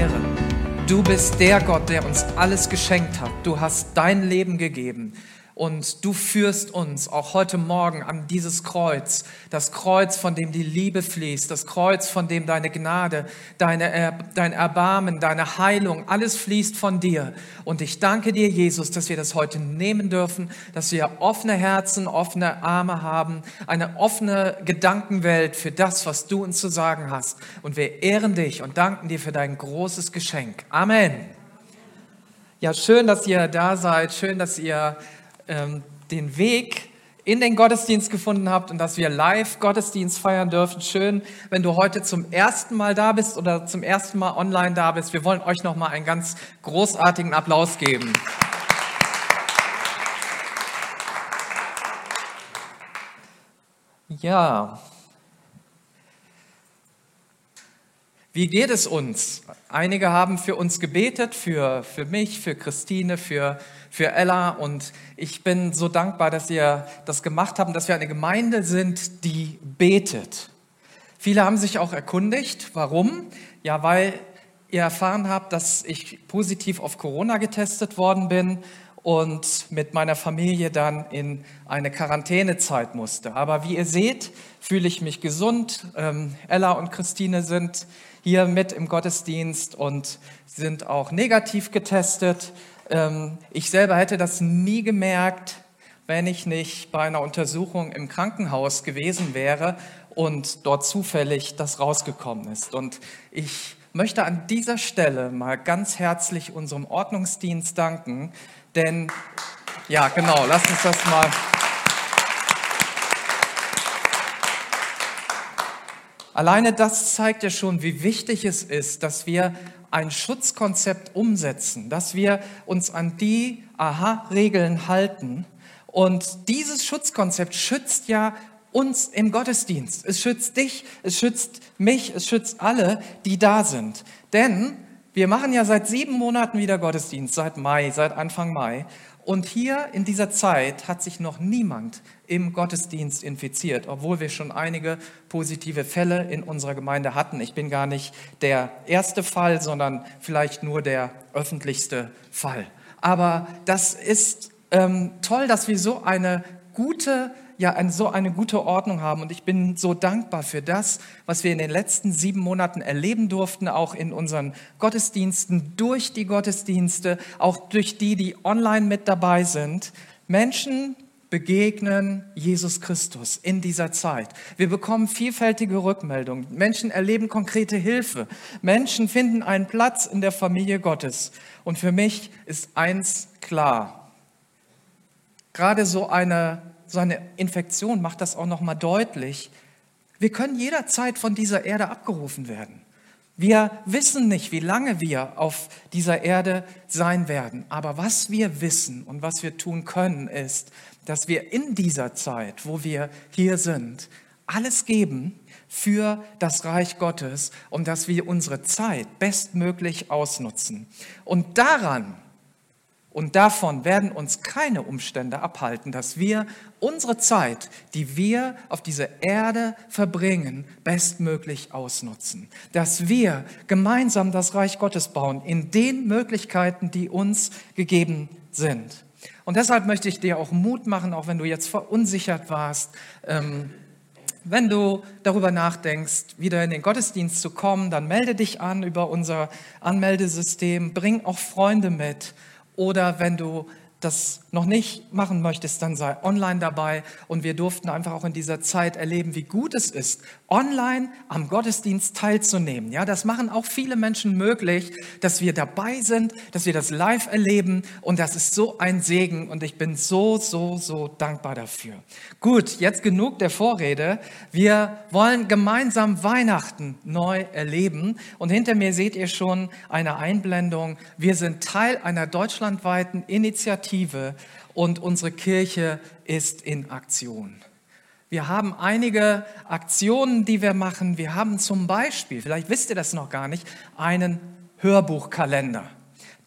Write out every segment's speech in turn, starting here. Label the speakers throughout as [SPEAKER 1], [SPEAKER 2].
[SPEAKER 1] Ehre. Du bist der Gott, der uns alles geschenkt hat. Du hast dein Leben gegeben. Und du führst uns auch heute Morgen an dieses Kreuz, das Kreuz, von dem die Liebe fließt, das Kreuz, von dem deine Gnade, deine, dein Erbarmen, deine Heilung, alles fließt von dir. Und ich danke dir, Jesus, dass wir das heute nehmen dürfen, dass wir offene Herzen, offene Arme haben, eine offene Gedankenwelt für das, was du uns zu sagen hast. Und wir ehren dich und danken dir für dein großes Geschenk. Amen. Ja, schön, dass ihr da seid. Schön, dass ihr ähm, den Weg in den Gottesdienst gefunden habt und dass wir live Gottesdienst feiern dürfen. Schön, wenn du heute zum ersten Mal da bist oder zum ersten Mal online da bist. Wir wollen euch nochmal einen ganz großartigen Applaus geben. Ja, Wie geht es uns? Einige haben für uns gebetet, für, für mich, für Christine, für, für Ella. Und ich bin so dankbar, dass ihr das gemacht habt, dass wir eine Gemeinde sind, die betet. Viele haben sich auch erkundigt. Warum? Ja, weil ihr erfahren habt, dass ich positiv auf Corona getestet worden bin und mit meiner Familie dann in eine Quarantänezeit musste. Aber wie ihr seht, fühle ich mich gesund. Ähm, Ella und Christine sind hier mit im Gottesdienst und sind auch negativ getestet. Ähm, ich selber hätte das nie gemerkt, wenn ich nicht bei einer Untersuchung im Krankenhaus gewesen wäre und dort zufällig das rausgekommen ist. Und ich möchte an dieser Stelle mal ganz herzlich unserem Ordnungsdienst danken, denn ja, genau, lasst uns das mal Alleine das zeigt ja schon, wie wichtig es ist, dass wir ein Schutzkonzept umsetzen, dass wir uns an die Aha-Regeln halten. Und dieses Schutzkonzept schützt ja uns im Gottesdienst. Es schützt dich, es schützt mich, es schützt alle, die da sind. Denn wir machen ja seit sieben Monaten wieder Gottesdienst, seit Mai, seit Anfang Mai. Und hier in dieser Zeit hat sich noch niemand im Gottesdienst infiziert, obwohl wir schon einige positive Fälle in unserer Gemeinde hatten. Ich bin gar nicht der erste Fall, sondern vielleicht nur der öffentlichste Fall. Aber das ist ähm, toll, dass wir so eine gute ja ein, so eine gute Ordnung haben. Und ich bin so dankbar für das, was wir in den letzten sieben Monaten erleben durften, auch in unseren Gottesdiensten, durch die Gottesdienste, auch durch die, die online mit dabei sind. Menschen begegnen Jesus Christus in dieser Zeit. Wir bekommen vielfältige Rückmeldungen. Menschen erleben konkrete Hilfe. Menschen finden einen Platz in der Familie Gottes. Und für mich ist eins klar. Gerade so eine so eine Infektion macht das auch noch mal deutlich. Wir können jederzeit von dieser Erde abgerufen werden. Wir wissen nicht, wie lange wir auf dieser Erde sein werden. Aber was wir wissen und was wir tun können, ist, dass wir in dieser Zeit, wo wir hier sind, alles geben für das Reich Gottes und dass wir unsere Zeit bestmöglich ausnutzen. Und daran und davon werden uns keine Umstände abhalten, dass wir unsere Zeit, die wir auf dieser Erde verbringen, bestmöglich ausnutzen. Dass wir gemeinsam das Reich Gottes bauen in den Möglichkeiten, die uns gegeben sind. Und deshalb möchte ich dir auch Mut machen, auch wenn du jetzt verunsichert warst. Ähm, wenn du darüber nachdenkst, wieder in den Gottesdienst zu kommen, dann melde dich an über unser Anmeldesystem, bring auch Freunde mit oder wenn du das noch nicht machen möchtest, dann sei online dabei. Und wir durften einfach auch in dieser Zeit erleben, wie gut es ist, online am Gottesdienst teilzunehmen. Ja, das machen auch viele Menschen möglich, dass wir dabei sind, dass wir das live erleben. Und das ist so ein Segen. Und ich bin so, so, so dankbar dafür. Gut, jetzt genug der Vorrede. Wir wollen gemeinsam Weihnachten neu erleben. Und hinter mir seht ihr schon eine Einblendung. Wir sind Teil einer deutschlandweiten Initiative und unsere Kirche ist in Aktion. Wir haben einige Aktionen, die wir machen. Wir haben zum Beispiel, vielleicht wisst ihr das noch gar nicht, einen Hörbuchkalender.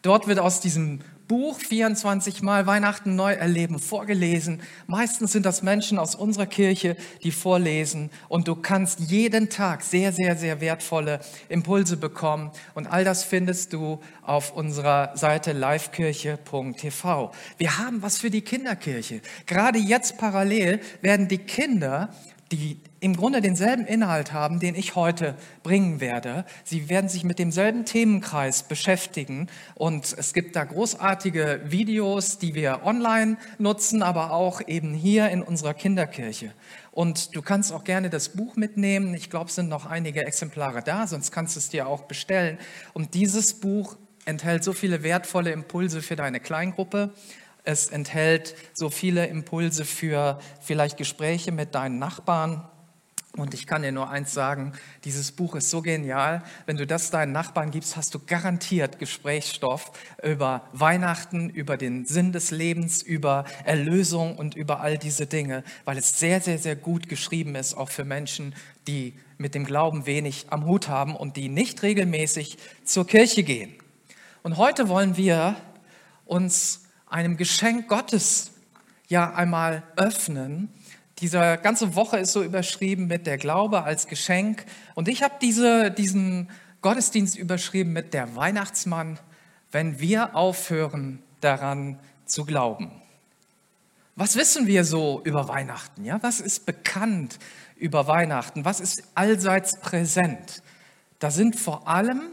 [SPEAKER 1] Dort wird aus diesem Buch 24 Mal Weihnachten neu erleben vorgelesen. Meistens sind das Menschen aus unserer Kirche, die vorlesen. Und du kannst jeden Tag sehr, sehr, sehr wertvolle Impulse bekommen. Und all das findest du auf unserer Seite livekirche.tv. Wir haben was für die Kinderkirche. Gerade jetzt parallel werden die Kinder die im Grunde denselben Inhalt haben, den ich heute bringen werde. Sie werden sich mit demselben Themenkreis beschäftigen und es gibt da großartige Videos, die wir online nutzen, aber auch eben hier in unserer Kinderkirche. Und du kannst auch gerne das Buch mitnehmen. Ich glaube, es sind noch einige Exemplare da, sonst kannst du es dir auch bestellen. Und dieses Buch enthält so viele wertvolle Impulse für deine Kleingruppe. Es enthält so viele Impulse für vielleicht Gespräche mit deinen Nachbarn. Und ich kann dir nur eins sagen, dieses Buch ist so genial. Wenn du das deinen Nachbarn gibst, hast du garantiert Gesprächsstoff über Weihnachten, über den Sinn des Lebens, über Erlösung und über all diese Dinge, weil es sehr, sehr, sehr gut geschrieben ist, auch für Menschen, die mit dem Glauben wenig am Hut haben und die nicht regelmäßig zur Kirche gehen. Und heute wollen wir uns einem Geschenk Gottes ja einmal öffnen. Diese ganze Woche ist so überschrieben mit der Glaube als Geschenk. Und ich habe diese, diesen Gottesdienst überschrieben mit der Weihnachtsmann, wenn wir aufhören daran zu glauben. Was wissen wir so über Weihnachten? Ja, was ist bekannt über Weihnachten? Was ist allseits präsent? Da sind vor allem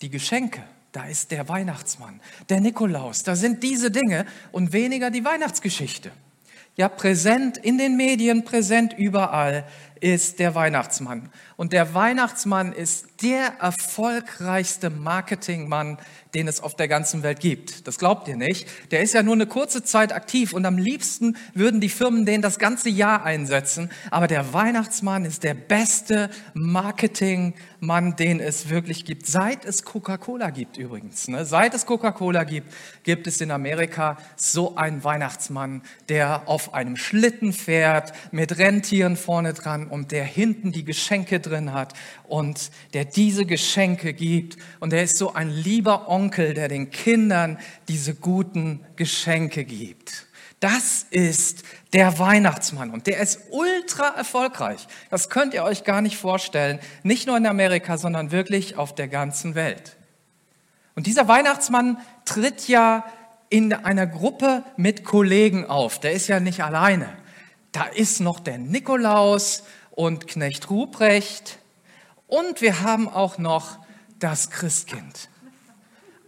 [SPEAKER 1] die Geschenke. Da ist der Weihnachtsmann, der Nikolaus, da sind diese Dinge und weniger die Weihnachtsgeschichte. Ja, präsent in den Medien, präsent überall ist der Weihnachtsmann. Und der Weihnachtsmann ist der erfolgreichste Marketingmann, den es auf der ganzen Welt gibt. Das glaubt ihr nicht. Der ist ja nur eine kurze Zeit aktiv und am liebsten würden die Firmen den das ganze Jahr einsetzen. Aber der Weihnachtsmann ist der beste Marketingmann, den es wirklich gibt. Seit es Coca-Cola gibt übrigens. Ne? Seit es Coca-Cola gibt, gibt es in Amerika so einen Weihnachtsmann, der auf einem Schlitten fährt, mit Rentieren vorne dran und der hinten die Geschenke drin hat und der diese Geschenke gibt. Und er ist so ein lieber Onkel, der den Kindern diese guten Geschenke gibt. Das ist der Weihnachtsmann und der ist ultra erfolgreich. Das könnt ihr euch gar nicht vorstellen. Nicht nur in Amerika, sondern wirklich auf der ganzen Welt. Und dieser Weihnachtsmann tritt ja in einer Gruppe mit Kollegen auf. Der ist ja nicht alleine. Da ist noch der Nikolaus und Knecht Ruprecht und wir haben auch noch das Christkind.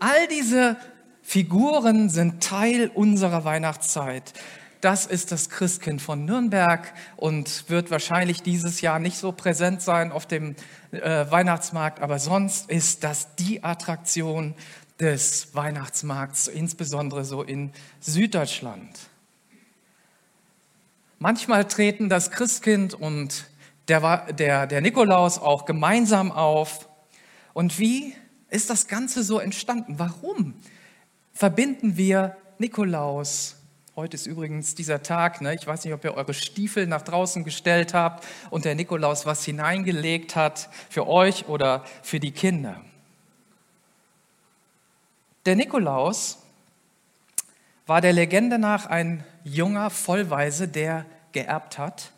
[SPEAKER 1] All diese Figuren sind Teil unserer Weihnachtszeit. Das ist das Christkind von Nürnberg und wird wahrscheinlich dieses Jahr nicht so präsent sein auf dem äh, Weihnachtsmarkt, aber sonst ist das die Attraktion des Weihnachtsmarkts, insbesondere so in Süddeutschland. Manchmal treten das Christkind und der, der, der Nikolaus auch gemeinsam auf. Und wie ist das Ganze so entstanden? Warum verbinden wir Nikolaus? Heute ist übrigens dieser Tag, ne? ich weiß nicht, ob ihr eure Stiefel nach draußen gestellt habt und der Nikolaus was hineingelegt hat für euch oder für die Kinder. Der Nikolaus war der Legende nach ein junger Vollweise, der geerbt hat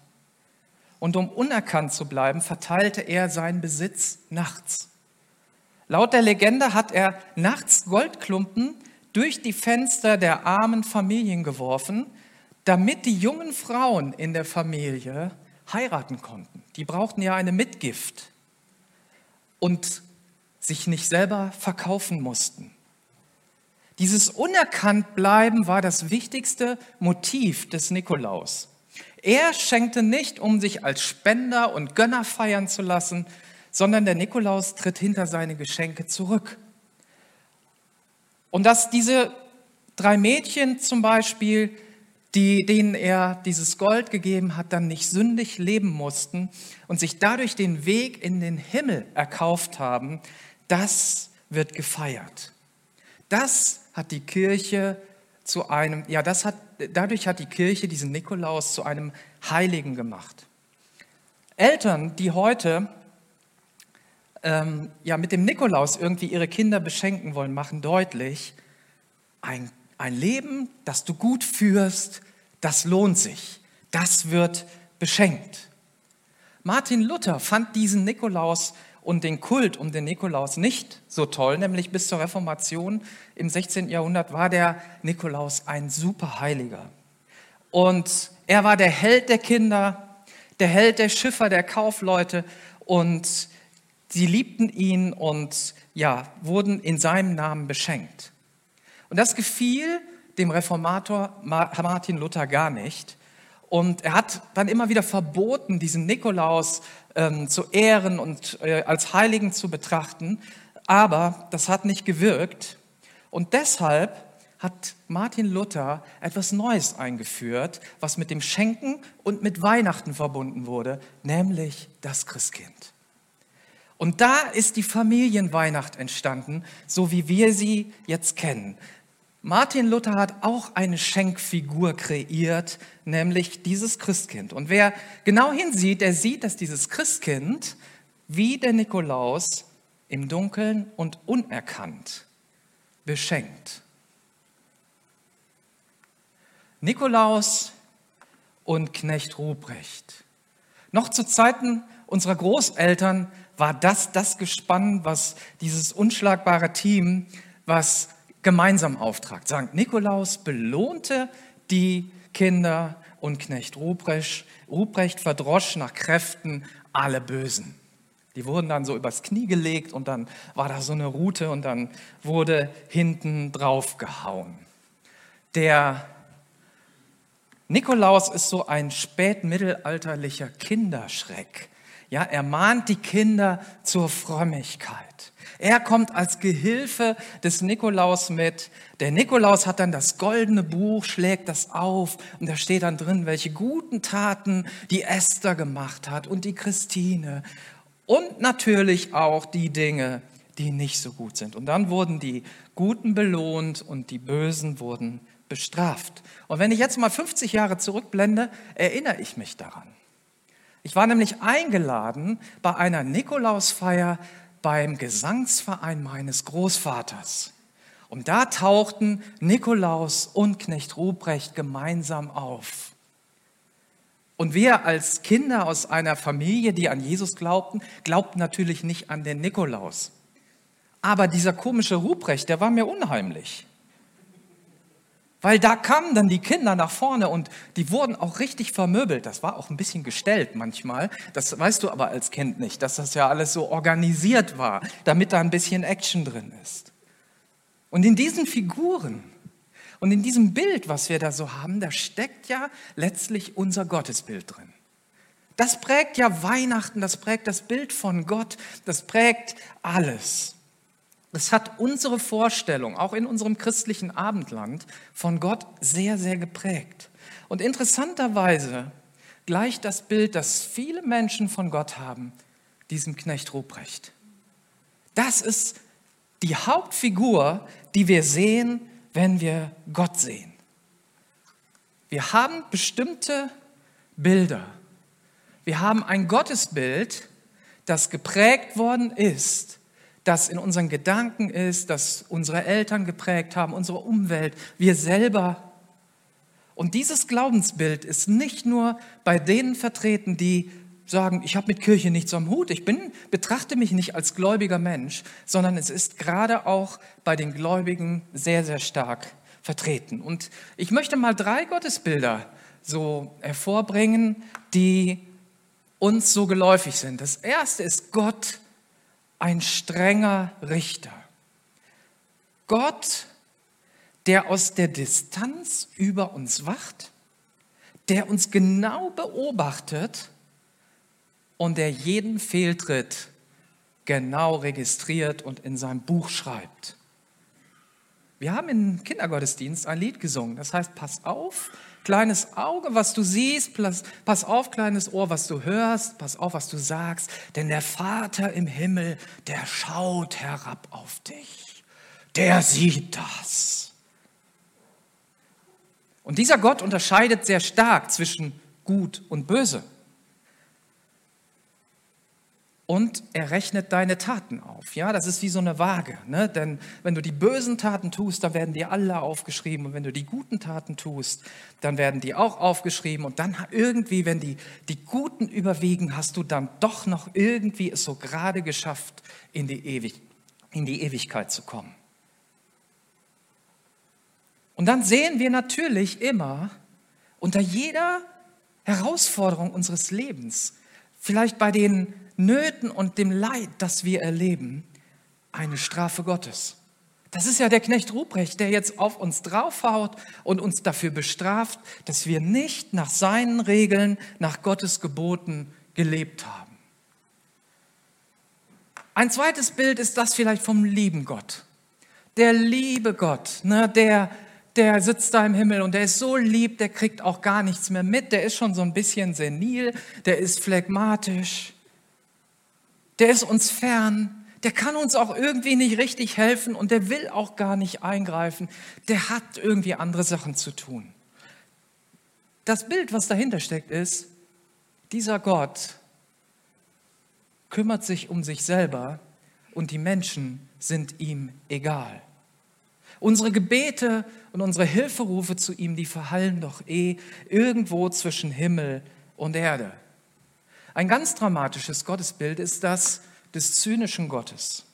[SPEAKER 1] und um unerkannt zu bleiben, verteilte er seinen Besitz nachts. Laut der Legende hat er nachts Goldklumpen durch die Fenster der armen Familien geworfen, damit die jungen Frauen in der Familie heiraten konnten. Die brauchten ja eine Mitgift und sich nicht selber verkaufen mussten. Dieses Unerkanntbleiben war das wichtigste Motiv des Nikolaus. Er schenkte nicht, um sich als Spender und Gönner feiern zu lassen, sondern der Nikolaus tritt hinter seine Geschenke zurück. Und dass diese drei Mädchen zum Beispiel, die, denen er dieses Gold gegeben hat, dann nicht sündig leben mussten und sich dadurch den Weg in den Himmel erkauft haben, das wird gefeiert. Das hat die Kirche zu einem, ja, das hat, dadurch hat die Kirche diesen Nikolaus zu einem Heiligen gemacht. Eltern, die heute ähm, ja, mit dem Nikolaus irgendwie ihre Kinder beschenken wollen, machen deutlich, ein, ein Leben, das du gut führst, das lohnt sich. Das wird beschenkt. Martin Luther fand diesen Nikolaus und den Kult um den Nikolaus nicht so toll, nämlich bis zur Reformation im 16. Jahrhundert war der Nikolaus ein Superheiliger. Und er war der Held der Kinder, der Held der Schiffer, der Kaufleute und sie liebten ihn und ja, wurden in seinem Namen beschenkt. Und das gefiel dem Reformator Martin Luther gar nicht. Und er hat dann immer wieder verboten, diesen Nikolaus ähm, zu ehren und äh, als Heiligen zu betrachten. Aber das hat nicht gewirkt. Und deshalb hat Martin Luther etwas Neues eingeführt, was mit dem Schenken und mit Weihnachten verbunden wurde, nämlich das Christkind. Und da ist die Familienweihnacht entstanden, so wie wir sie jetzt kennen. Martin Luther hat auch eine Schenkfigur kreiert, nämlich dieses Christkind. Und wer genau hinsieht, der sieht, dass dieses Christkind wie der Nikolaus im Dunkeln und unerkannt beschenkt. Nikolaus und Knecht Ruprecht. Noch zu Zeiten unserer Großeltern war das das Gespann, was dieses unschlagbare Team, was gemeinsam auftragt. Sankt Nikolaus belohnte die Kinder und Knecht Ruprecht, Ruprecht verdrosch nach Kräften alle Bösen. Die wurden dann so übers Knie gelegt und dann war da so eine Rute und dann wurde hinten drauf gehauen. Der Nikolaus ist so ein spätmittelalterlicher Kinderschreck. Ja, er mahnt die Kinder zur Frömmigkeit. Er kommt als Gehilfe des Nikolaus mit. Der Nikolaus hat dann das goldene Buch, schlägt das auf und da steht dann drin, welche guten Taten die Esther gemacht hat und die Christine und natürlich auch die Dinge, die nicht so gut sind. Und dann wurden die Guten belohnt und die Bösen wurden bestraft. Und wenn ich jetzt mal 50 Jahre zurückblende, erinnere ich mich daran. Ich war nämlich eingeladen bei einer Nikolausfeier beim Gesangsverein meines Großvaters. Und da tauchten Nikolaus und Knecht Ruprecht gemeinsam auf. Und wir als Kinder aus einer Familie, die an Jesus glaubten, glaubten natürlich nicht an den Nikolaus. Aber dieser komische Ruprecht, der war mir unheimlich. Weil da kamen dann die Kinder nach vorne und die wurden auch richtig vermöbelt. Das war auch ein bisschen gestellt manchmal. Das weißt du aber als Kind nicht, dass das ja alles so organisiert war, damit da ein bisschen Action drin ist. Und in diesen Figuren und in diesem Bild, was wir da so haben, da steckt ja letztlich unser Gottesbild drin. Das prägt ja Weihnachten, das prägt das Bild von Gott, das prägt alles. Es hat unsere Vorstellung, auch in unserem christlichen Abendland, von Gott sehr, sehr geprägt. Und interessanterweise gleicht das Bild, das viele Menschen von Gott haben, diesem Knecht Ruprecht. Das ist die Hauptfigur, die wir sehen, wenn wir Gott sehen. Wir haben bestimmte Bilder. Wir haben ein Gottesbild, das geprägt worden ist das in unseren Gedanken ist, das unsere Eltern geprägt haben, unsere Umwelt, wir selber. Und dieses Glaubensbild ist nicht nur bei denen vertreten, die sagen, ich habe mit Kirche nichts am Hut, ich bin, betrachte mich nicht als gläubiger Mensch, sondern es ist gerade auch bei den Gläubigen sehr, sehr stark vertreten. Und ich möchte mal drei Gottesbilder so hervorbringen, die uns so geläufig sind. Das erste ist Gott ein strenger Richter. Gott, der aus der Distanz über uns wacht, der uns genau beobachtet und der jeden Fehltritt genau registriert und in sein Buch schreibt. Wir haben im Kindergottesdienst ein Lied gesungen, das heißt, pass auf, Kleines Auge, was du siehst, pass auf, kleines Ohr, was du hörst, pass auf, was du sagst, denn der Vater im Himmel, der schaut herab auf dich. Der sieht das. Und dieser Gott unterscheidet sehr stark zwischen gut und böse. Und er rechnet deine Taten auf. Ja, das ist wie so eine Waage. Ne? Denn wenn du die bösen Taten tust, dann werden die alle aufgeschrieben. Und wenn du die guten Taten tust, dann werden die auch aufgeschrieben. Und dann irgendwie, wenn die, die guten überwiegen, hast du dann doch noch irgendwie es so gerade geschafft, in die, Ewig, in die Ewigkeit zu kommen. Und dann sehen wir natürlich immer unter jeder Herausforderung unseres Lebens, vielleicht bei den Nöten und dem Leid, das wir erleben, eine Strafe Gottes. Das ist ja der Knecht Ruprecht, der jetzt auf uns draufhaut und uns dafür bestraft, dass wir nicht nach seinen Regeln, nach Gottes Geboten gelebt haben. Ein zweites Bild ist das vielleicht vom lieben Gott. Der liebe Gott, ne, der, der sitzt da im Himmel und der ist so lieb, der kriegt auch gar nichts mehr mit, der ist schon so ein bisschen senil, der ist phlegmatisch der ist uns fern, der kann uns auch irgendwie nicht richtig helfen und der will auch gar nicht eingreifen, der hat irgendwie andere Sachen zu tun. Das Bild, was dahinter steckt, ist, dieser Gott kümmert sich um sich selber und die Menschen sind ihm egal. Unsere Gebete und unsere Hilferufe zu ihm, die verhallen doch eh irgendwo zwischen Himmel und Erde. Ein ganz dramatisches Gottesbild ist das des zynischen Gottes,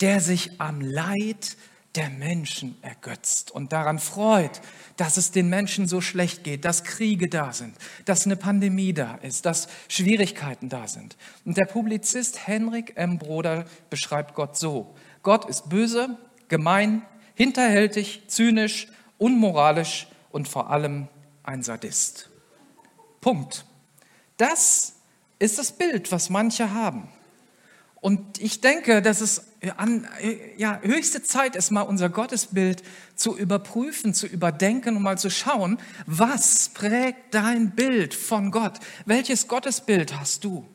[SPEAKER 1] der sich am Leid der Menschen ergötzt und daran freut, dass es den Menschen so schlecht geht, dass Kriege da sind, dass eine Pandemie da ist, dass Schwierigkeiten da sind. Und der Publizist Henrik M. Broder beschreibt Gott so. Gott ist böse, gemein, hinterhältig, zynisch, unmoralisch und vor allem ein Sadist. Punkt. Das ist das Bild, was manche haben. Und ich denke, dass es an, ja, höchste Zeit ist, mal unser Gottesbild zu überprüfen, zu überdenken und mal zu schauen, was prägt dein Bild von Gott? Welches Gottesbild hast du?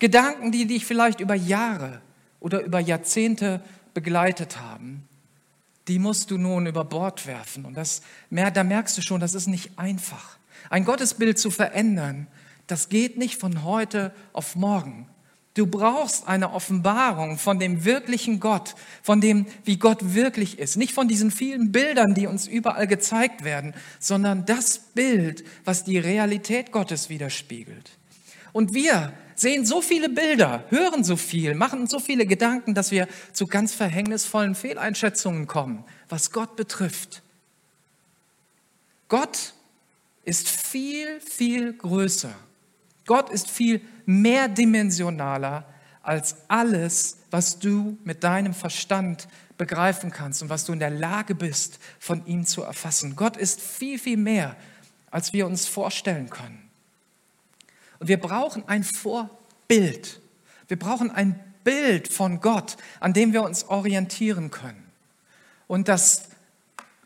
[SPEAKER 1] Gedanken, die dich vielleicht über Jahre oder über Jahrzehnte begleitet haben, die musst du nun über Bord werfen. Und das, da merkst du schon, das ist nicht einfach. Ein Gottesbild zu verändern, das geht nicht von heute auf morgen. Du brauchst eine Offenbarung von dem wirklichen Gott, von dem, wie Gott wirklich ist. Nicht von diesen vielen Bildern, die uns überall gezeigt werden, sondern das Bild, was die Realität Gottes widerspiegelt. Und wir sehen so viele Bilder, hören so viel, machen uns so viele Gedanken, dass wir zu ganz verhängnisvollen Fehleinschätzungen kommen, was Gott betrifft. Gott ist viel, viel größer Gott ist viel mehrdimensionaler als alles, was du mit deinem Verstand begreifen kannst und was du in der Lage bist, von ihm zu erfassen. Gott ist viel, viel mehr, als wir uns vorstellen können. Und wir brauchen ein Vorbild. Wir brauchen ein Bild von Gott, an dem wir uns orientieren können. Und das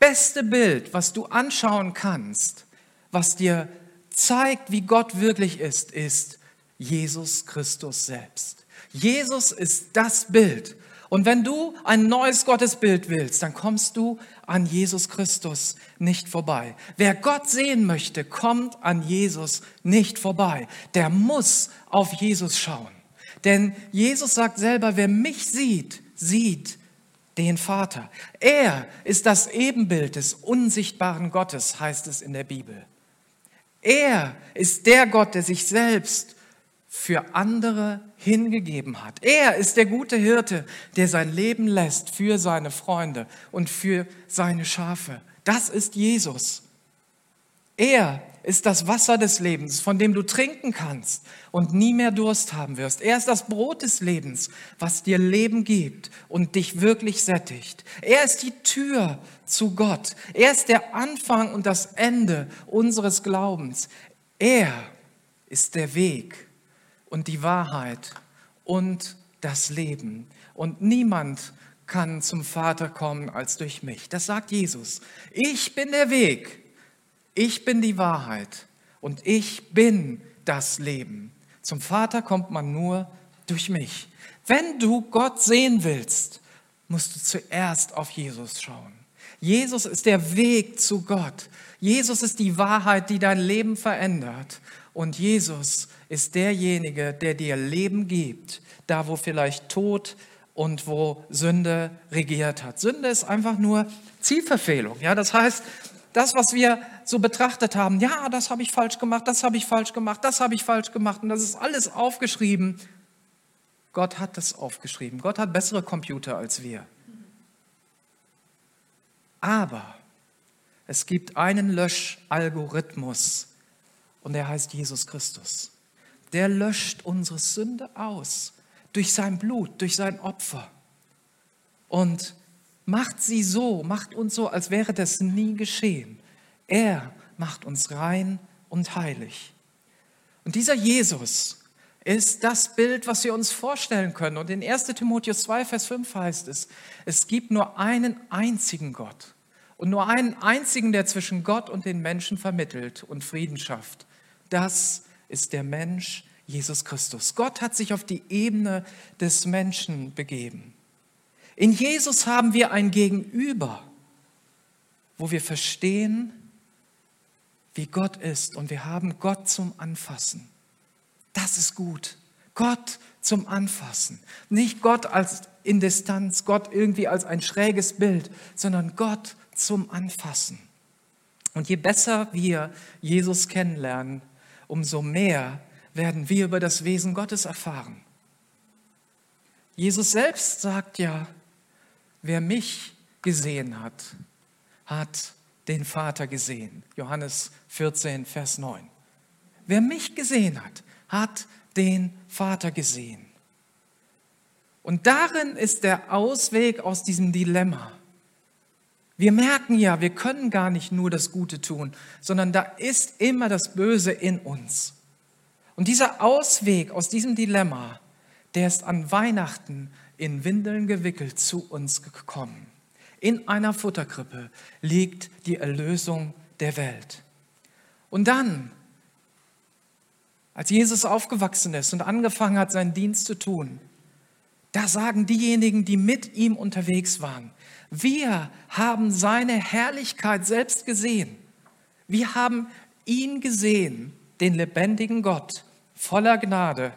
[SPEAKER 1] beste Bild, was du anschauen kannst, was dir zeigt, wie Gott wirklich ist, ist Jesus Christus selbst. Jesus ist das Bild. Und wenn du ein neues Gottesbild willst, dann kommst du an Jesus Christus nicht vorbei. Wer Gott sehen möchte, kommt an Jesus nicht vorbei. Der muss auf Jesus schauen. Denn Jesus sagt selber, wer mich sieht, sieht den Vater. Er ist das Ebenbild des unsichtbaren Gottes, heißt es in der Bibel. Er ist der Gott, der sich selbst für andere hingegeben hat. Er ist der gute Hirte, der sein Leben lässt für seine Freunde und für seine Schafe. Das ist Jesus. Er ist das Wasser des Lebens, von dem du trinken kannst und nie mehr Durst haben wirst. Er ist das Brot des Lebens, was dir Leben gibt und dich wirklich sättigt. Er ist die Tür zu Gott. Er ist der Anfang und das Ende unseres Glaubens. Er ist der Weg und die Wahrheit und das Leben. Und niemand kann zum Vater kommen als durch mich. Das sagt Jesus. Ich bin der Weg ich bin die Wahrheit und ich bin das Leben. Zum Vater kommt man nur durch mich. Wenn du Gott sehen willst, musst du zuerst auf Jesus schauen. Jesus ist der Weg zu Gott. Jesus ist die Wahrheit, die dein Leben verändert. Und Jesus ist derjenige, der dir Leben gibt, da wo vielleicht Tod und wo Sünde regiert hat. Sünde ist einfach nur Zielverfehlung. Ja, das heißt, das, was wir so betrachtet haben, ja, das habe ich falsch gemacht, das habe ich falsch gemacht, das habe ich falsch gemacht und das ist alles aufgeschrieben. Gott hat das aufgeschrieben. Gott hat bessere Computer als wir. Aber es gibt einen Löschalgorithmus und der heißt Jesus Christus. Der löscht unsere Sünde aus durch sein Blut, durch sein Opfer und macht sie so, macht uns so, als wäre das nie geschehen. Er macht uns rein und heilig. Und dieser Jesus ist das Bild, was wir uns vorstellen können. Und in 1 Timotheus 2, Vers 5 heißt es, es gibt nur einen einzigen Gott und nur einen einzigen, der zwischen Gott und den Menschen vermittelt und Frieden schafft. Das ist der Mensch Jesus Christus. Gott hat sich auf die Ebene des Menschen begeben. In Jesus haben wir ein Gegenüber, wo wir verstehen, wie Gott ist und wir haben Gott zum Anfassen. Das ist gut. Gott zum Anfassen. Nicht Gott als in Distanz, Gott irgendwie als ein schräges Bild, sondern Gott zum Anfassen. Und je besser wir Jesus kennenlernen, umso mehr werden wir über das Wesen Gottes erfahren. Jesus selbst sagt ja, wer mich gesehen hat, hat den Vater gesehen. Johannes 14, Vers 9. Wer mich gesehen hat, hat den Vater gesehen. Und darin ist der Ausweg aus diesem Dilemma. Wir merken ja, wir können gar nicht nur das Gute tun, sondern da ist immer das Böse in uns. Und dieser Ausweg aus diesem Dilemma, der ist an Weihnachten in Windeln gewickelt zu uns gekommen. In einer Futterkrippe liegt die Erlösung der Welt. Und dann, als Jesus aufgewachsen ist und angefangen hat, seinen Dienst zu tun, da sagen diejenigen, die mit ihm unterwegs waren, wir haben seine Herrlichkeit selbst gesehen. Wir haben ihn gesehen, den lebendigen Gott, voller Gnade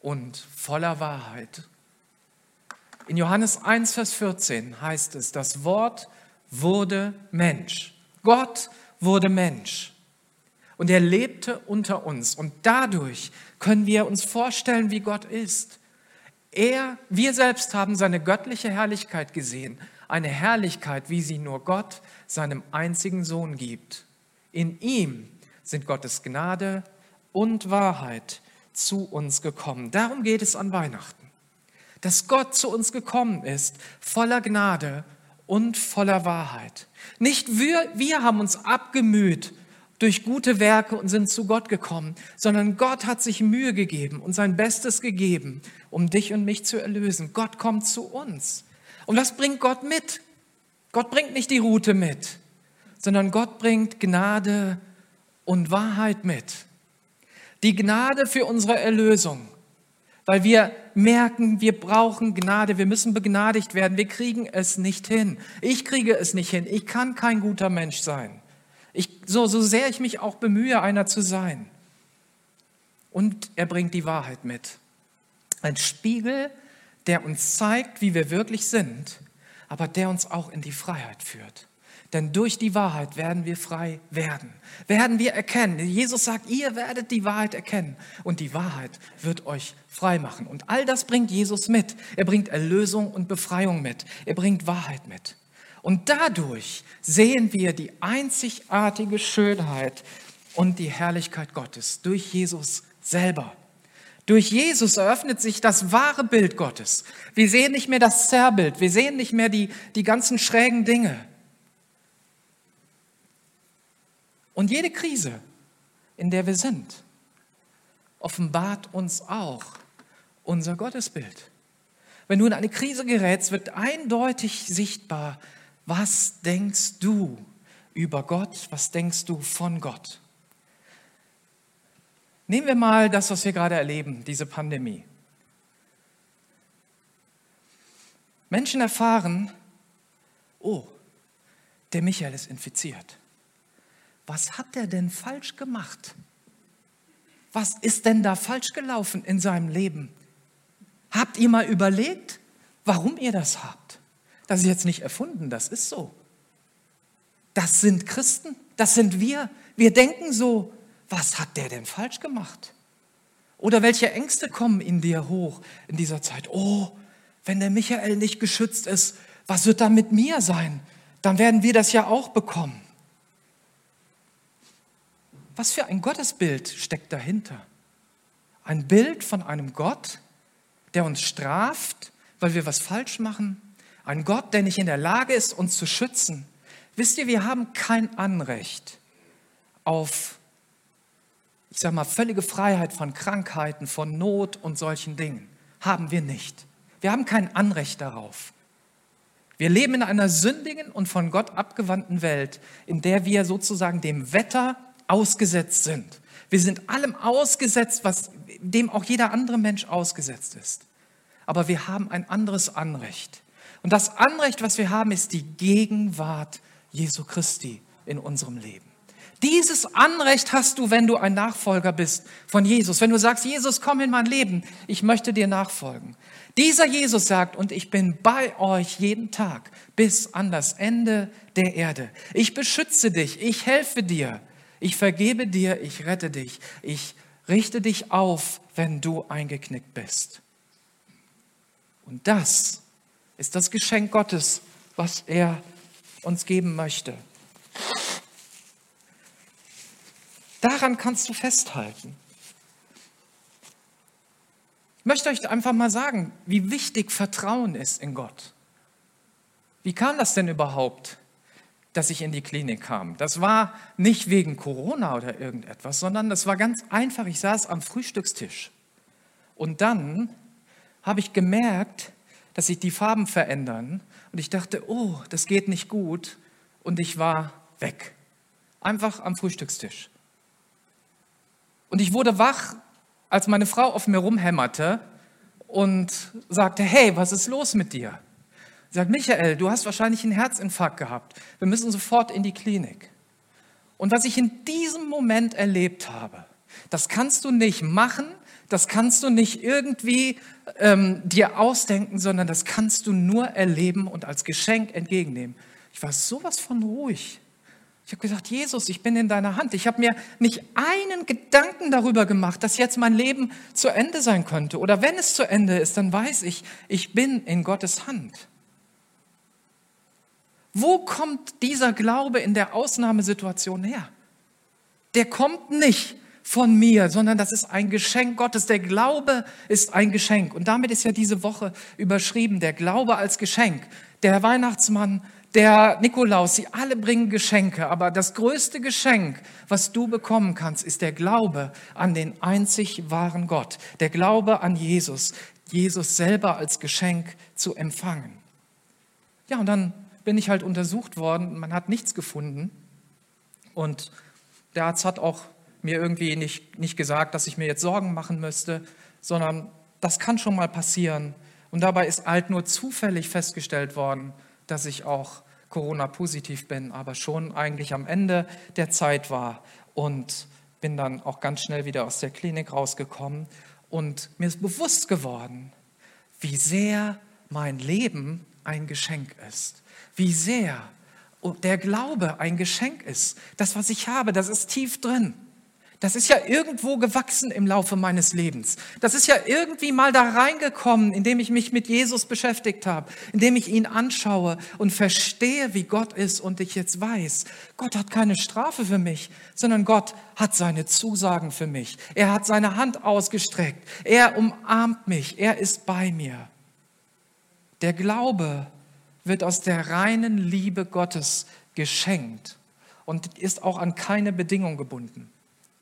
[SPEAKER 1] und voller Wahrheit. In Johannes 1, Vers 14 heißt es, das Wort wurde Mensch. Gott wurde Mensch. Und er lebte unter uns. Und dadurch können wir uns vorstellen, wie Gott ist. Er, wir selbst haben seine göttliche Herrlichkeit gesehen. Eine Herrlichkeit, wie sie nur Gott seinem einzigen Sohn gibt. In ihm sind Gottes Gnade und Wahrheit zu uns gekommen. Darum geht es an Weihnachten. Dass Gott zu uns gekommen ist, voller Gnade und voller Wahrheit. Nicht wir, wir haben uns abgemüht durch gute Werke und sind zu Gott gekommen, sondern Gott hat sich Mühe gegeben und sein Bestes gegeben, um dich und mich zu erlösen. Gott kommt zu uns. Und was bringt Gott mit? Gott bringt nicht die Route mit, sondern Gott bringt Gnade und Wahrheit mit. Die Gnade für unsere Erlösung, weil wir merken, wir brauchen Gnade, wir müssen begnadigt werden, wir kriegen es nicht hin. Ich kriege es nicht hin, ich kann kein guter Mensch sein. Ich, so, so sehr ich mich auch bemühe, einer zu sein. Und er bringt die Wahrheit mit. Ein Spiegel, der uns zeigt, wie wir wirklich sind, aber der uns auch in die Freiheit führt. Denn durch die Wahrheit werden wir frei werden. Werden wir erkennen. Jesus sagt, ihr werdet die Wahrheit erkennen. Und die Wahrheit wird euch frei machen. Und all das bringt Jesus mit. Er bringt Erlösung und Befreiung mit. Er bringt Wahrheit mit. Und dadurch sehen wir die einzigartige Schönheit und die Herrlichkeit Gottes durch Jesus selber. Durch Jesus eröffnet sich das wahre Bild Gottes. Wir sehen nicht mehr das Zerrbild, wir sehen nicht mehr die, die ganzen schrägen Dinge, Und jede Krise, in der wir sind, offenbart uns auch unser Gottesbild. Wenn du in eine Krise gerätst, wird eindeutig sichtbar, was denkst du über Gott, was denkst du von Gott. Nehmen wir mal das, was wir gerade erleben, diese Pandemie. Menschen erfahren, oh, der Michael ist infiziert was hat er denn falsch gemacht? Was ist denn da falsch gelaufen in seinem Leben? Habt ihr mal überlegt, warum ihr das habt? Das ist jetzt nicht erfunden, das ist so. Das sind Christen, das sind wir. Wir denken so, was hat der denn falsch gemacht? Oder welche Ängste kommen in dir hoch in dieser Zeit? Oh, wenn der Michael nicht geschützt ist, was wird da mit mir sein? Dann werden wir das ja auch bekommen. Was für ein Gottesbild steckt dahinter? Ein Bild von einem Gott, der uns straft, weil wir was falsch machen. Ein Gott, der nicht in der Lage ist, uns zu schützen. Wisst ihr, wir haben kein Anrecht auf, ich sage mal, völlige Freiheit von Krankheiten, von Not und solchen Dingen. Haben wir nicht. Wir haben kein Anrecht darauf. Wir leben in einer sündigen und von Gott abgewandten Welt, in der wir sozusagen dem Wetter ausgesetzt sind. Wir sind allem ausgesetzt, was dem auch jeder andere Mensch ausgesetzt ist. Aber wir haben ein anderes Anrecht. Und das Anrecht, was wir haben, ist die Gegenwart Jesu Christi in unserem Leben. Dieses Anrecht hast du, wenn du ein Nachfolger bist von Jesus. Wenn du sagst, Jesus, komm in mein Leben, ich möchte dir nachfolgen. Dieser Jesus sagt, und ich bin bei euch jeden Tag bis an das Ende der Erde. Ich beschütze dich, ich helfe dir, ich vergebe dir, ich rette dich, ich richte dich auf, wenn du eingeknickt bist. Und das ist das Geschenk Gottes, was er uns geben möchte. Daran kannst du festhalten. Ich möchte euch einfach mal sagen, wie wichtig Vertrauen ist in Gott. Wie kam das denn überhaupt? Dass ich in die Klinik kam. Das war nicht wegen Corona oder irgendetwas, sondern das war ganz einfach. Ich saß am Frühstückstisch und dann habe ich gemerkt, dass sich die Farben verändern und ich dachte, oh, das geht nicht gut und ich war weg. Einfach am Frühstückstisch. Und ich wurde wach, als meine Frau auf mir rumhämmerte und sagte, hey, was ist los mit dir? Sie sagt, Michael, du hast wahrscheinlich einen Herzinfarkt gehabt. Wir müssen sofort in die Klinik. Und was ich in diesem Moment erlebt habe, das kannst du nicht machen, das kannst du nicht irgendwie ähm, dir ausdenken, sondern das kannst du nur erleben und als Geschenk entgegennehmen. Ich war sowas von ruhig. Ich habe gesagt, Jesus, ich bin in deiner Hand. Ich habe mir nicht einen Gedanken darüber gemacht, dass jetzt mein Leben zu Ende sein könnte. Oder wenn es zu Ende ist, dann weiß ich, ich bin in Gottes Hand. Wo kommt dieser Glaube in der Ausnahmesituation her? Der kommt nicht von mir, sondern das ist ein Geschenk Gottes. Der Glaube ist ein Geschenk. Und damit ist ja diese Woche überschrieben, der Glaube als Geschenk. Der Weihnachtsmann, der Nikolaus, sie alle bringen Geschenke. Aber das größte Geschenk, was du bekommen kannst, ist der Glaube an den einzig wahren Gott. Der Glaube an Jesus. Jesus selber als Geschenk zu empfangen. Ja, und dann bin ich halt untersucht worden, man hat nichts gefunden. Und der Arzt hat auch mir irgendwie nicht, nicht gesagt, dass ich mir jetzt Sorgen machen müsste, sondern das kann schon mal passieren. Und dabei ist halt nur zufällig festgestellt worden, dass ich auch Corona-positiv bin, aber schon eigentlich am Ende der Zeit war und bin dann auch ganz schnell wieder aus der Klinik rausgekommen und mir ist bewusst geworden, wie sehr mein Leben ein Geschenk ist wie sehr der Glaube ein Geschenk ist. Das, was ich habe, das ist tief drin. Das ist ja irgendwo gewachsen im Laufe meines Lebens. Das ist ja irgendwie mal da reingekommen, indem ich mich mit Jesus beschäftigt habe, indem ich ihn anschaue und verstehe, wie Gott ist und ich jetzt weiß, Gott hat keine Strafe für mich, sondern Gott hat seine Zusagen für mich. Er hat seine Hand ausgestreckt. Er umarmt mich. Er ist bei mir. Der Glaube wird aus der reinen Liebe Gottes geschenkt und ist auch an keine Bedingung gebunden.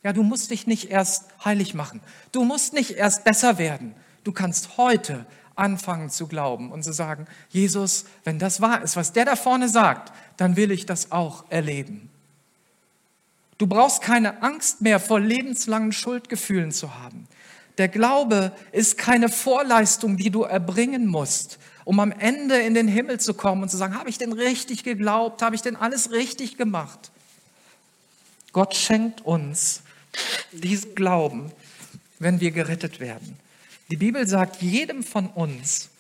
[SPEAKER 1] Ja, du musst dich nicht erst heilig machen. Du musst nicht erst besser werden. Du kannst heute anfangen zu glauben und zu sagen, Jesus, wenn das wahr ist, was der da vorne sagt, dann will ich das auch erleben. Du brauchst keine Angst mehr vor lebenslangen Schuldgefühlen zu haben. Der Glaube ist keine Vorleistung, die du erbringen musst, um am Ende in den Himmel zu kommen und zu sagen, habe ich denn richtig geglaubt? Habe ich denn alles richtig gemacht? Gott schenkt uns diesen Glauben, wenn wir gerettet werden. Die Bibel sagt, jedem von uns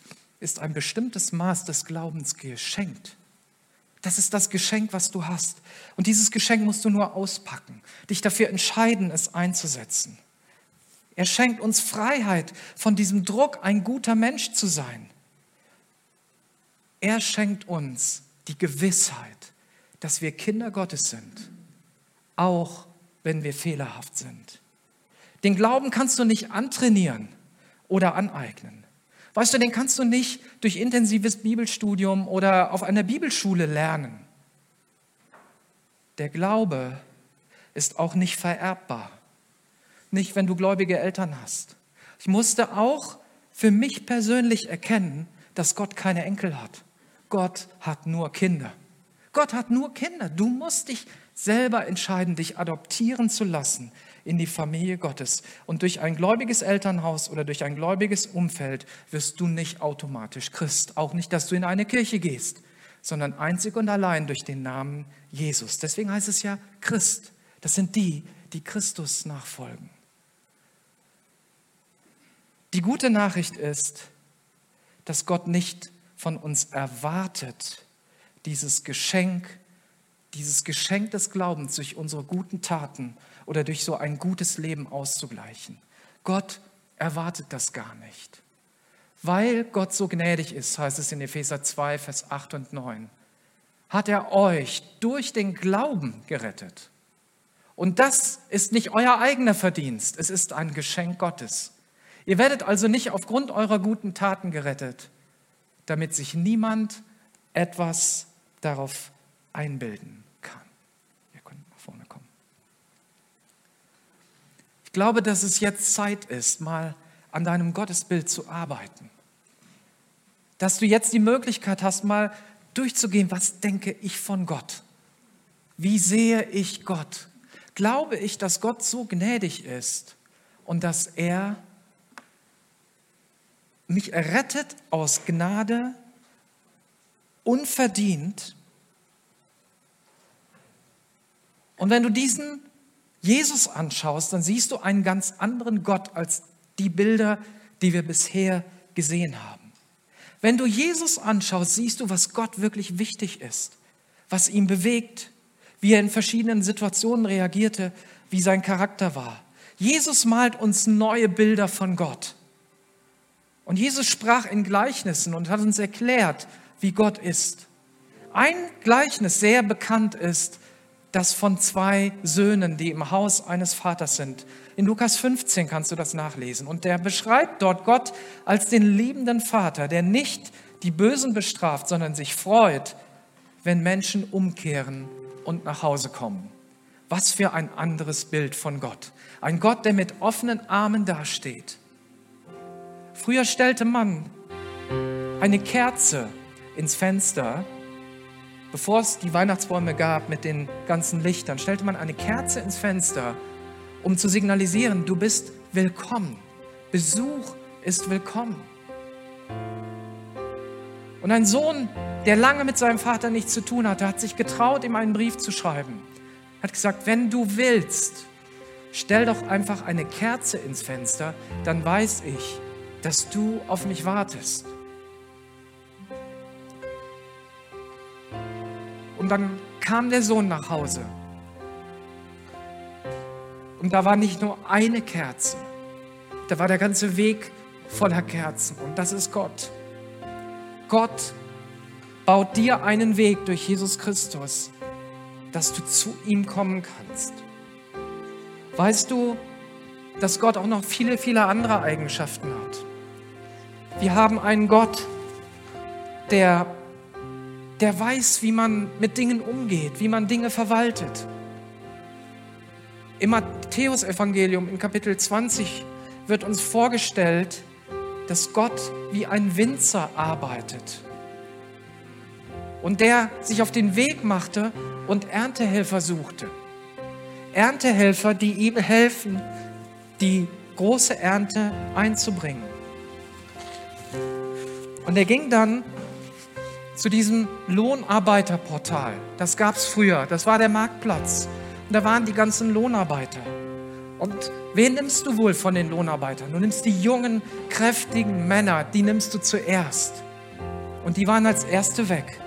[SPEAKER 1] ist ein bestimmtes Maß des Glaubens geschenkt. Das ist das Geschenk, was du hast. Und dieses Geschenk musst du nur auspacken, dich dafür entscheiden, es einzusetzen. Er schenkt uns Freiheit von diesem Druck, ein guter Mensch zu sein. Er schenkt uns die Gewissheit, dass wir Kinder Gottes sind, auch wenn wir fehlerhaft sind. Den Glauben kannst du nicht antrainieren oder aneignen. Weißt du, den kannst du nicht durch intensives Bibelstudium oder auf einer Bibelschule lernen. Der Glaube ist auch nicht vererbbar. Nicht, wenn du gläubige Eltern hast. Ich musste auch für mich persönlich erkennen, dass Gott keine Enkel hat. Gott hat nur Kinder. Gott hat nur Kinder. Du musst dich selber entscheiden, dich adoptieren zu lassen in die Familie Gottes. Und durch ein gläubiges Elternhaus oder durch ein gläubiges Umfeld wirst du nicht automatisch Christ. Auch nicht, dass du in eine Kirche gehst, sondern einzig und allein durch den Namen Jesus. Deswegen heißt es ja Christ. Das sind die, die Christus nachfolgen. Die gute Nachricht ist, dass Gott nicht von uns erwartet, dieses Geschenk, dieses Geschenk des Glaubens durch unsere guten Taten oder durch so ein gutes Leben auszugleichen. Gott erwartet das gar nicht. Weil Gott so gnädig ist, heißt es in Epheser 2, Vers 8 und 9, hat er euch durch den Glauben gerettet. Und das ist nicht euer eigener Verdienst, es ist ein Geschenk Gottes. Ihr werdet also nicht aufgrund eurer guten Taten gerettet, damit sich niemand etwas darauf einbilden glaube, dass es jetzt Zeit ist, mal an deinem Gottesbild zu arbeiten. Dass du jetzt die Möglichkeit hast, mal durchzugehen, was denke ich von Gott? Wie sehe ich Gott? Glaube ich, dass Gott so gnädig ist und dass er mich errettet aus Gnade, unverdient? Und wenn du diesen Jesus anschaust, dann siehst du einen ganz anderen Gott als die Bilder, die wir bisher gesehen haben. Wenn du Jesus anschaust, siehst du, was Gott wirklich wichtig ist, was ihn bewegt, wie er in verschiedenen Situationen reagierte, wie sein Charakter war. Jesus malt uns neue Bilder von Gott. Und Jesus sprach in Gleichnissen und hat uns erklärt, wie Gott ist. Ein Gleichnis sehr bekannt ist das von zwei Söhnen, die im Haus eines Vaters sind. In Lukas 15 kannst du das nachlesen. Und der beschreibt dort Gott als den liebenden Vater, der nicht die Bösen bestraft, sondern sich freut, wenn Menschen umkehren und nach Hause kommen. Was für ein anderes Bild von Gott. Ein Gott, der mit offenen Armen dasteht. Früher stellte man eine Kerze ins Fenster bevor es die Weihnachtsbäume gab mit den ganzen Lichtern, stellte man eine Kerze ins Fenster, um zu signalisieren, du bist willkommen. Besuch ist willkommen. Und ein Sohn, der lange mit seinem Vater nichts zu tun hatte, hat sich getraut, ihm einen Brief zu schreiben. Hat gesagt, wenn du willst, stell doch einfach eine Kerze ins Fenster, dann weiß ich, dass du auf mich wartest. Und dann kam der Sohn nach Hause. Und da war nicht nur eine Kerze, da war der ganze Weg voller Kerzen. Und das ist Gott. Gott baut dir einen Weg durch Jesus Christus, dass du zu ihm kommen kannst. Weißt du, dass Gott auch noch viele, viele andere Eigenschaften hat? Wir haben einen Gott, der der weiß, wie man mit Dingen umgeht, wie man Dinge verwaltet. Im Matthäusevangelium in Kapitel 20 wird uns vorgestellt, dass Gott wie ein Winzer arbeitet und der sich auf den Weg machte und Erntehelfer suchte. Erntehelfer, die ihm helfen, die große Ernte einzubringen. Und er ging dann zu diesem Lohnarbeiterportal. Das gab es früher, das war der Marktplatz. Und da waren die ganzen Lohnarbeiter. Und wen nimmst du wohl von den Lohnarbeitern? Du nimmst die jungen, kräftigen Männer, die nimmst du zuerst. Und die waren als Erste weg.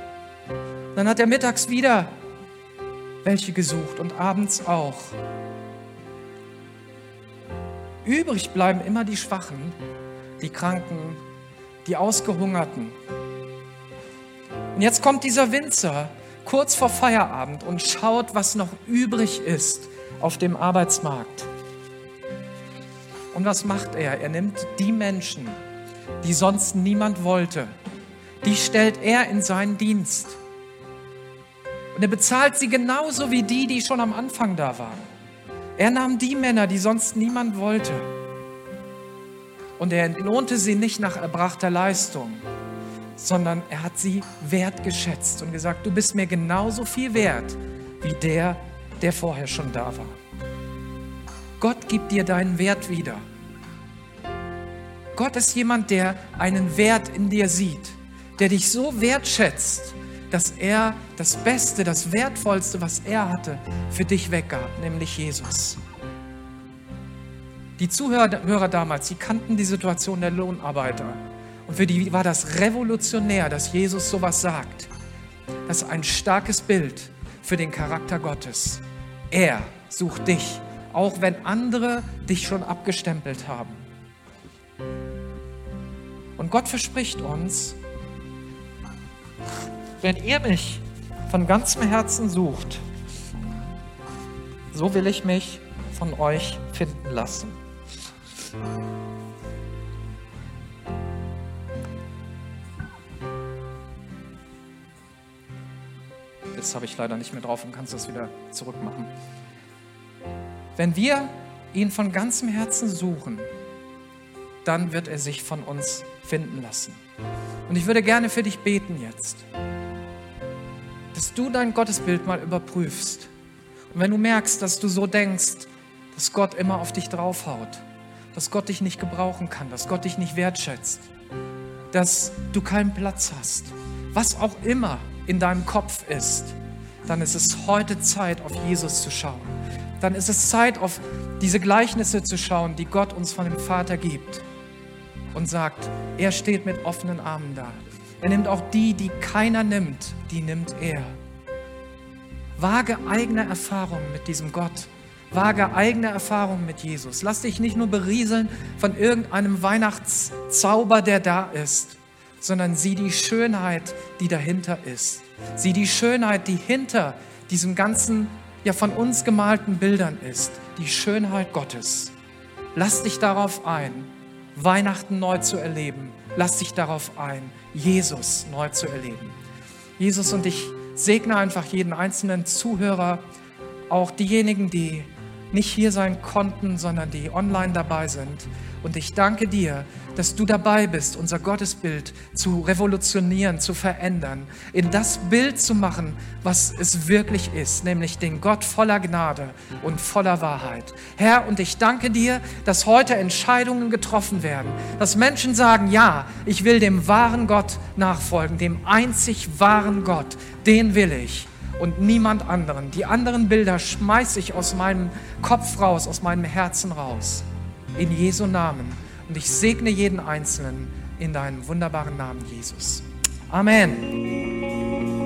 [SPEAKER 1] Dann hat er mittags wieder welche gesucht und abends auch. Übrig bleiben immer die Schwachen, die Kranken, die Ausgehungerten. Und jetzt kommt dieser Winzer kurz vor Feierabend und schaut, was noch übrig ist auf dem Arbeitsmarkt. Und was macht er? Er nimmt die Menschen, die sonst niemand wollte, die stellt er in seinen Dienst. Und er bezahlt sie genauso wie die, die schon am Anfang da waren. Er nahm die Männer, die sonst niemand wollte. Und er entlohnte sie nicht nach erbrachter Leistung, sondern er hat sie wertgeschätzt und gesagt, du bist mir genauso viel wert wie der, der vorher schon da war. Gott gibt dir deinen Wert wieder. Gott ist jemand, der einen Wert in dir sieht, der dich so wertschätzt, dass er das Beste, das Wertvollste, was er hatte, für dich weggab, nämlich Jesus. Die Zuhörer damals, sie kannten die Situation der Lohnarbeiter. Und für die war das revolutionär, dass Jesus sowas sagt. Das ist ein starkes Bild für den Charakter Gottes. Er sucht dich, auch wenn andere dich schon abgestempelt haben. Und Gott verspricht uns, wenn ihr mich von ganzem Herzen sucht, so will ich mich von euch finden lassen. Das habe ich leider nicht mehr drauf und kannst das wieder zurückmachen. Wenn wir ihn von ganzem Herzen suchen, dann wird er sich von uns finden lassen. Und ich würde gerne für dich beten jetzt dass du dein Gottesbild mal überprüfst. Und wenn du merkst, dass du so denkst, dass Gott immer auf dich draufhaut, dass Gott dich nicht gebrauchen kann, dass Gott dich nicht wertschätzt, dass du keinen Platz hast, was auch immer in deinem Kopf ist, dann ist es heute Zeit, auf Jesus zu schauen. Dann ist es Zeit, auf diese Gleichnisse zu schauen, die Gott uns von dem Vater gibt und sagt, er steht mit offenen Armen da. Er nimmt auch die, die keiner nimmt, die nimmt er. Wage eigene Erfahrungen mit diesem Gott. Wage eigene Erfahrungen mit Jesus. Lass dich nicht nur berieseln von irgendeinem Weihnachtszauber, der da ist, sondern sieh die Schönheit, die dahinter ist. Sieh die Schönheit, die hinter diesem ganzen, ja von uns gemalten Bildern ist. Die Schönheit Gottes. Lass dich darauf ein, Weihnachten neu zu erleben. Lass dich darauf ein, Jesus neu zu erleben. Jesus und ich segne einfach jeden einzelnen Zuhörer, auch diejenigen, die nicht hier sein konnten, sondern die online dabei sind. Und ich danke dir, dass du dabei bist, unser Gottesbild zu revolutionieren, zu verändern, in das Bild zu machen, was es wirklich ist, nämlich den Gott voller Gnade und voller Wahrheit. Herr, und ich danke dir, dass heute Entscheidungen getroffen werden, dass Menschen sagen, ja, ich will dem wahren Gott nachfolgen, dem einzig wahren Gott, den will ich und niemand anderen. Die anderen Bilder schmeiße ich aus meinem Kopf raus, aus meinem Herzen raus. In Jesu Namen. Und ich segne jeden Einzelnen in deinem wunderbaren Namen, Jesus. Amen.